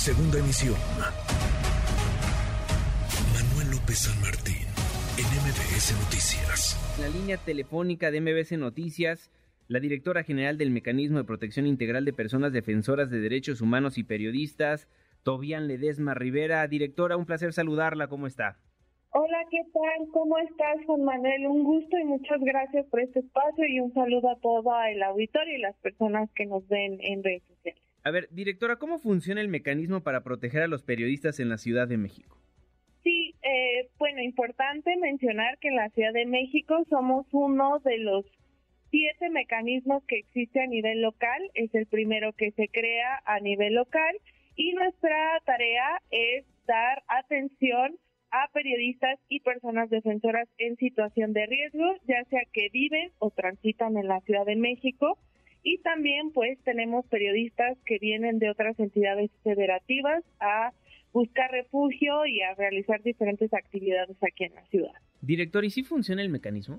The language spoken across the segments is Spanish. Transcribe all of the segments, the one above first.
Segunda emisión. Manuel López San Martín, en MBS Noticias. En la línea telefónica de MBS Noticias, la directora general del Mecanismo de Protección Integral de Personas Defensoras de Derechos Humanos y Periodistas, Tobian Ledesma Rivera. Directora, un placer saludarla. ¿Cómo está? Hola, ¿qué tal? ¿Cómo estás, Juan Manuel? Un gusto y muchas gracias por este espacio y un saludo a todo el auditorio y las personas que nos ven en redes sociales. A ver, directora, ¿cómo funciona el mecanismo para proteger a los periodistas en la Ciudad de México? Sí, eh, bueno, importante mencionar que en la Ciudad de México somos uno de los siete mecanismos que existe a nivel local. Es el primero que se crea a nivel local y nuestra tarea es dar atención a periodistas y personas defensoras en situación de riesgo, ya sea que viven o transitan en la Ciudad de México y también pues tenemos periodistas que vienen de otras entidades federativas a buscar refugio y a realizar diferentes actividades aquí en la ciudad. Director, ¿y si funciona el mecanismo?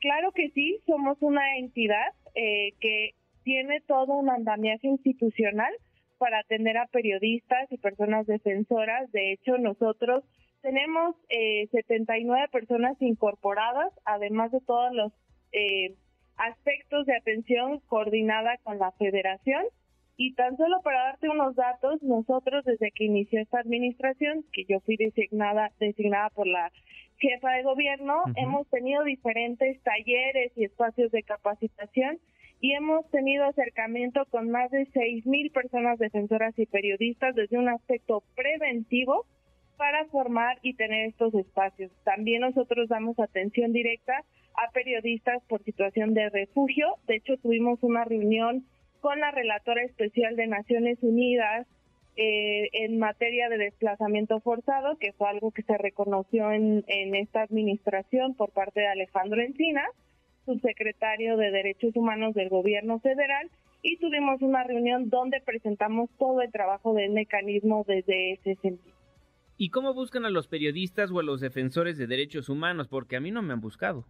Claro que sí, somos una entidad eh, que tiene todo un andamiaje institucional para atender a periodistas y personas defensoras. De hecho, nosotros tenemos eh, 79 personas incorporadas, además de todos los eh, aspectos de atención coordinada con la federación. Y tan solo para darte unos datos, nosotros desde que inició esta administración, que yo fui designada, designada por la jefa de gobierno, hemos tenido diferentes talleres y espacios de capacitación y hemos tenido acercamiento con más de seis mil personas defensoras y periodistas desde un aspecto preventivo para formar y tener estos espacios. También nosotros damos atención directa a periodistas por situación de refugio. De hecho, tuvimos una reunión con la relatora especial de Naciones Unidas eh, en materia de desplazamiento forzado, que fue algo que se reconoció en, en esta administración por parte de Alejandro Encina, subsecretario de Derechos Humanos del Gobierno Federal, y tuvimos una reunión donde presentamos todo el trabajo del mecanismo desde ese sentido. ¿Y cómo buscan a los periodistas o a los defensores de derechos humanos? Porque a mí no me han buscado.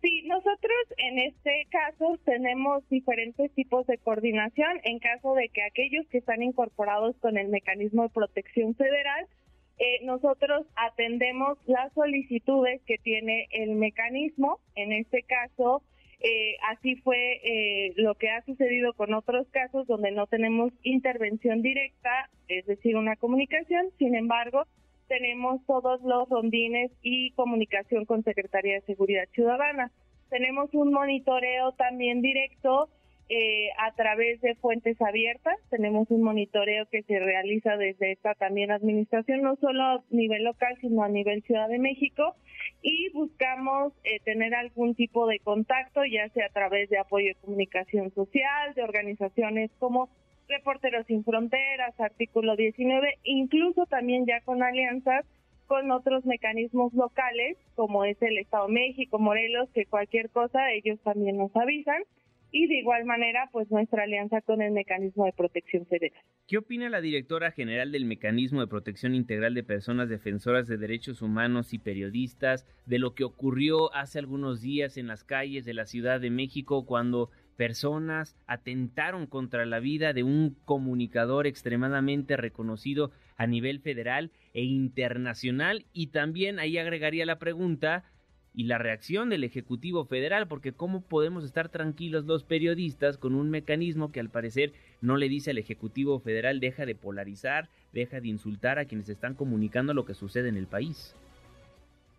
Sí, nosotros en este caso tenemos diferentes tipos de coordinación en caso de que aquellos que están incorporados con el mecanismo de protección federal, eh, nosotros atendemos las solicitudes que tiene el mecanismo, en este caso eh, así fue eh, lo que ha sucedido con otros casos donde no tenemos intervención directa, es decir, una comunicación. Sin embargo, tenemos todos los rondines y comunicación con Secretaría de Seguridad Ciudadana. Tenemos un monitoreo también directo eh, a través de fuentes abiertas. Tenemos un monitoreo que se realiza desde esta también administración, no solo a nivel local, sino a nivel Ciudad de México. Y buscamos eh, tener algún tipo de contacto, ya sea a través de apoyo de comunicación social, de organizaciones como Reporteros Sin Fronteras, Artículo 19, incluso también ya con alianzas con otros mecanismos locales, como es el Estado de México, Morelos, que cualquier cosa ellos también nos avisan. Y de igual manera, pues nuestra alianza con el Mecanismo de Protección Federal. ¿Qué opina la directora general del Mecanismo de Protección Integral de Personas Defensoras de Derechos Humanos y Periodistas de lo que ocurrió hace algunos días en las calles de la Ciudad de México cuando personas atentaron contra la vida de un comunicador extremadamente reconocido a nivel federal e internacional y también ahí agregaría la pregunta y la reacción del Ejecutivo Federal, porque cómo podemos estar tranquilos los periodistas con un mecanismo que al parecer no le dice al Ejecutivo Federal deja de polarizar, deja de insultar a quienes están comunicando lo que sucede en el país.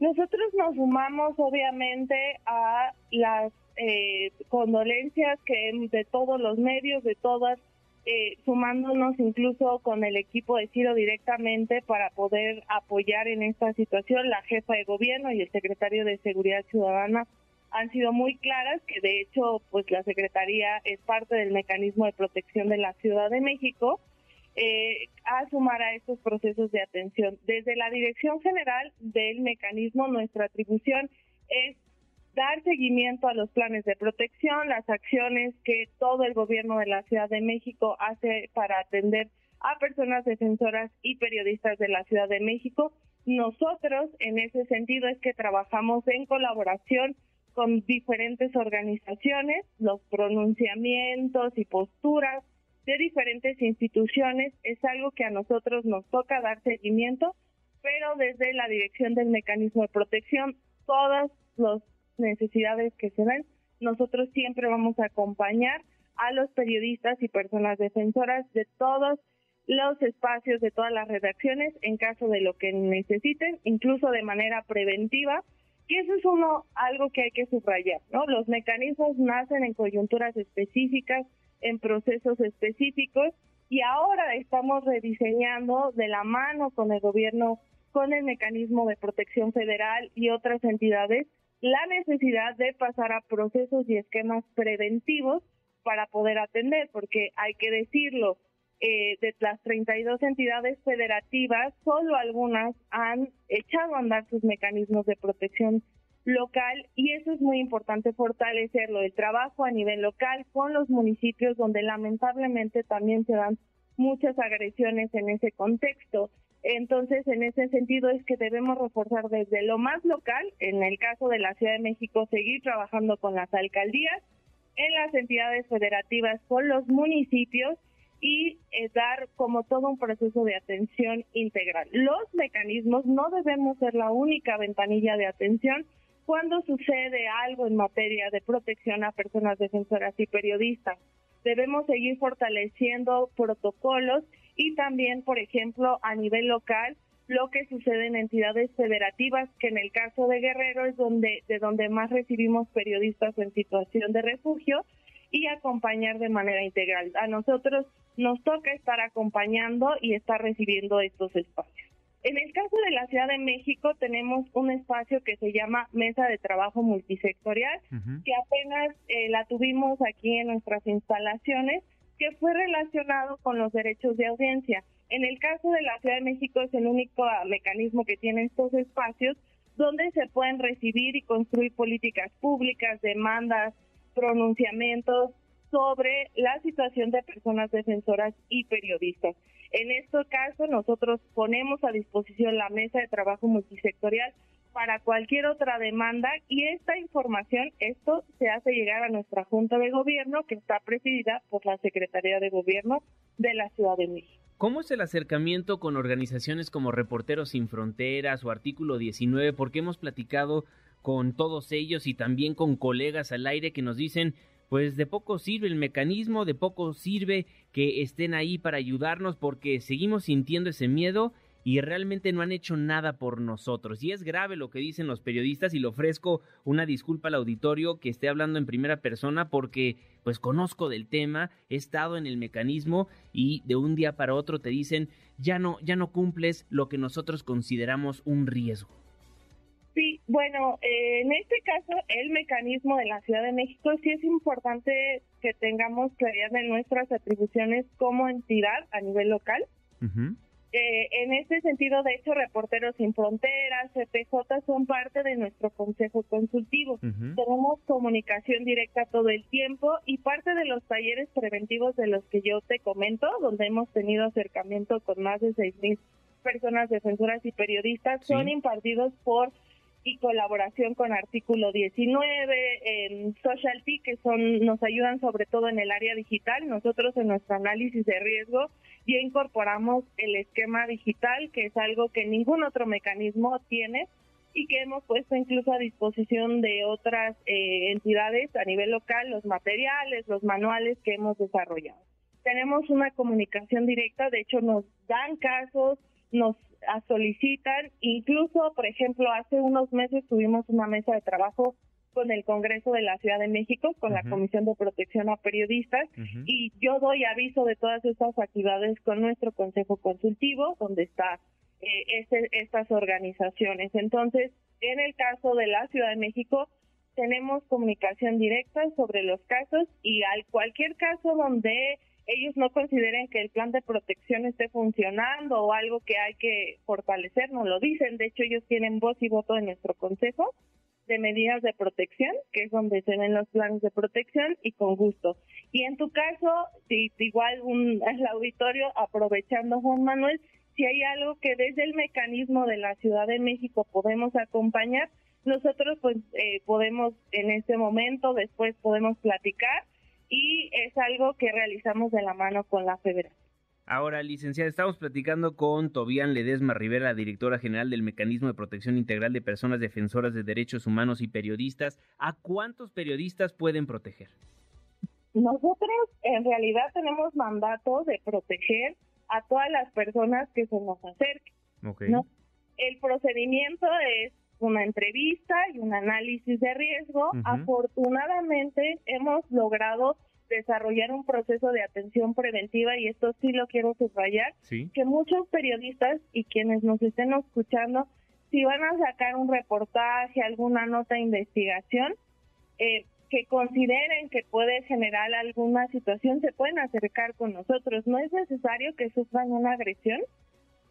Nosotros nos sumamos obviamente a las eh, condolencias que de todos los medios, de todas, eh, sumándonos incluso con el equipo de Ciro directamente para poder apoyar en esta situación. La jefa de gobierno y el secretario de Seguridad Ciudadana han sido muy claras que de hecho pues la secretaría es parte del mecanismo de protección de la Ciudad de México eh, a sumar a estos procesos de atención. Desde la Dirección General del mecanismo, nuestra atribución es dar seguimiento a los planes de protección, las acciones que todo el gobierno de la Ciudad de México hace para atender a personas defensoras y periodistas de la Ciudad de México. Nosotros, en ese sentido, es que trabajamos en colaboración con diferentes organizaciones, los pronunciamientos y posturas de diferentes instituciones. Es algo que a nosotros nos toca dar seguimiento, pero desde la dirección del mecanismo de protección, todas las necesidades que se ven, nosotros siempre vamos a acompañar a los periodistas y personas defensoras de todos los espacios de todas las redacciones en caso de lo que necesiten, incluso de manera preventiva, que eso es uno algo que hay que subrayar, ¿no? Los mecanismos nacen en coyunturas específicas, en procesos específicos y ahora estamos rediseñando de la mano con el gobierno, con el mecanismo de protección federal y otras entidades la necesidad de pasar a procesos y esquemas preventivos para poder atender, porque hay que decirlo, eh, de las 32 entidades federativas, solo algunas han echado a andar sus mecanismos de protección local y eso es muy importante fortalecerlo, el trabajo a nivel local con los municipios donde lamentablemente también se dan muchas agresiones en ese contexto. Entonces, en ese sentido es que debemos reforzar desde lo más local, en el caso de la Ciudad de México, seguir trabajando con las alcaldías, en las entidades federativas con los municipios y eh, dar como todo un proceso de atención integral. Los mecanismos no debemos ser la única ventanilla de atención cuando sucede algo en materia de protección a personas defensoras y periodistas. Debemos seguir fortaleciendo protocolos y también, por ejemplo, a nivel local, lo que sucede en entidades federativas, que en el caso de Guerrero es donde de donde más recibimos periodistas en situación de refugio y acompañar de manera integral. A nosotros nos toca estar acompañando y estar recibiendo estos espacios. En el caso de la Ciudad de México tenemos un espacio que se llama Mesa de Trabajo Multisectorial, que apenas eh, la tuvimos aquí en nuestras instalaciones, que fue relacionado con los derechos de audiencia. En el caso de la Ciudad de México es el único mecanismo que tiene estos espacios donde se pueden recibir y construir políticas públicas, demandas, pronunciamientos sobre la situación de personas defensoras y periodistas. En este caso, nosotros ponemos a disposición la mesa de trabajo multisectorial para cualquier otra demanda y esta información, esto se hace llegar a nuestra Junta de Gobierno que está presidida por la Secretaría de Gobierno de la Ciudad de México. ¿Cómo es el acercamiento con organizaciones como Reporteros Sin Fronteras o Artículo 19? Porque hemos platicado con todos ellos y también con colegas al aire que nos dicen, pues de poco sirve el mecanismo, de poco sirve que estén ahí para ayudarnos porque seguimos sintiendo ese miedo y realmente no han hecho nada por nosotros. Y es grave lo que dicen los periodistas y le ofrezco una disculpa al auditorio que esté hablando en primera persona porque pues conozco del tema, he estado en el mecanismo y de un día para otro te dicen ya no, ya no cumples lo que nosotros consideramos un riesgo. Sí, bueno, eh, en este caso el mecanismo de la Ciudad de México sí es importante que tengamos claridad de nuestras atribuciones como entidad a nivel local. Eh, en este sentido, de hecho, Reporteros Sin Fronteras, CPJ son parte de nuestro consejo consultivo. Tenemos comunicación directa todo el tiempo y parte de los talleres preventivos de los que yo te comento, donde hemos tenido acercamiento con más de 6.000 personas defensoras y periodistas, son impartidos por y colaboración con Artículo 19, en que son nos ayudan sobre todo en el área digital. Nosotros en nuestro análisis de riesgo ya incorporamos el esquema digital, que es algo que ningún otro mecanismo tiene y que hemos puesto incluso a disposición de otras eh, entidades a nivel local, los materiales, los manuales que hemos desarrollado. Tenemos una comunicación directa, de hecho nos dan casos, nos solicitan, incluso, por ejemplo, hace unos meses tuvimos una mesa de trabajo con el Congreso de la Ciudad de México, con la Comisión de Protección a Periodistas, y yo doy aviso de todas estas actividades con nuestro Consejo Consultivo, donde está eh, este, estas organizaciones. Entonces, en el caso de la Ciudad de México, tenemos comunicación directa sobre los casos y al cualquier caso donde ellos no consideren que el plan de protección esté funcionando o algo que hay que fortalecer, no lo dicen. De hecho, ellos tienen voz y voto en nuestro consejo de medidas de protección, que es donde se ven los planes de protección y con gusto. Y en tu caso, si igual un, el auditorio, aprovechando Juan Manuel, si hay algo que desde el mecanismo de la Ciudad de México podemos acompañar, nosotros pues eh, podemos en este momento, después podemos platicar y es algo que realizamos de la mano con la federación. Ahora, licenciada, estamos platicando con Tobián Ledesma Rivera, directora general del Mecanismo de Protección Integral de Personas Defensoras de Derechos Humanos y Periodistas. ¿A cuántos periodistas pueden proteger? Nosotros en realidad tenemos mandato de proteger a todas las personas que se nos acerquen. El procedimiento es una entrevista y un análisis de riesgo. Afortunadamente hemos logrado desarrollar un proceso de atención preventiva y esto sí lo quiero subrayar, que muchos periodistas y quienes nos estén escuchando, si van a sacar un reportaje, alguna nota de investigación, eh, que consideren que puede generar alguna situación, se pueden acercar con nosotros. No es necesario que sufran una agresión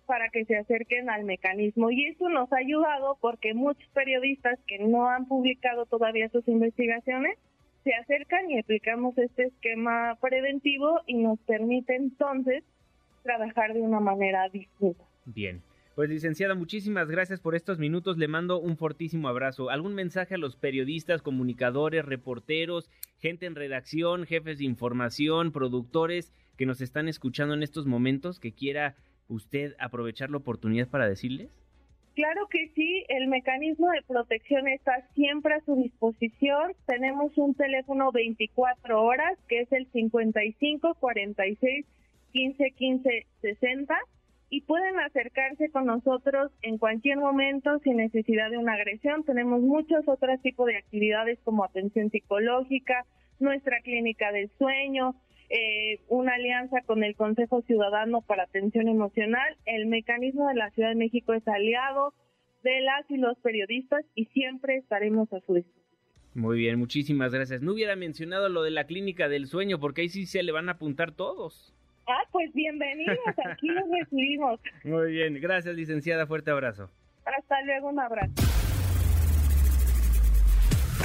para que se acerquen al mecanismo. Y eso nos ha ayudado porque muchos periodistas que no han publicado todavía sus investigaciones se acercan y aplicamos este esquema preventivo y nos permite entonces trabajar de una manera distinta. Bien. Pues licenciada, muchísimas gracias por estos minutos. Le mando un fortísimo abrazo. ¿Algún mensaje a los periodistas, comunicadores, reporteros, gente en redacción, jefes de información, productores que nos están escuchando en estos momentos que quiera usted aprovechar la oportunidad para decirles? Claro que sí, el mecanismo de protección está siempre a su disposición. Tenemos un teléfono 24 horas que es el 55 46 15 15 60 y pueden acercarse con nosotros en cualquier momento sin necesidad de una agresión. Tenemos muchos otros tipos de actividades como atención psicológica, nuestra clínica del sueño, eh, una alianza con el Consejo Ciudadano para Atención Emocional. El mecanismo de la Ciudad de México es aliado de las y los periodistas y siempre estaremos a su disposición. Muy bien, muchísimas gracias. No hubiera mencionado lo de la clínica del sueño porque ahí sí se le van a apuntar todos. Ah, pues bienvenidos, aquí los recibimos. Muy bien, gracias licenciada, fuerte abrazo. Hasta luego, un abrazo.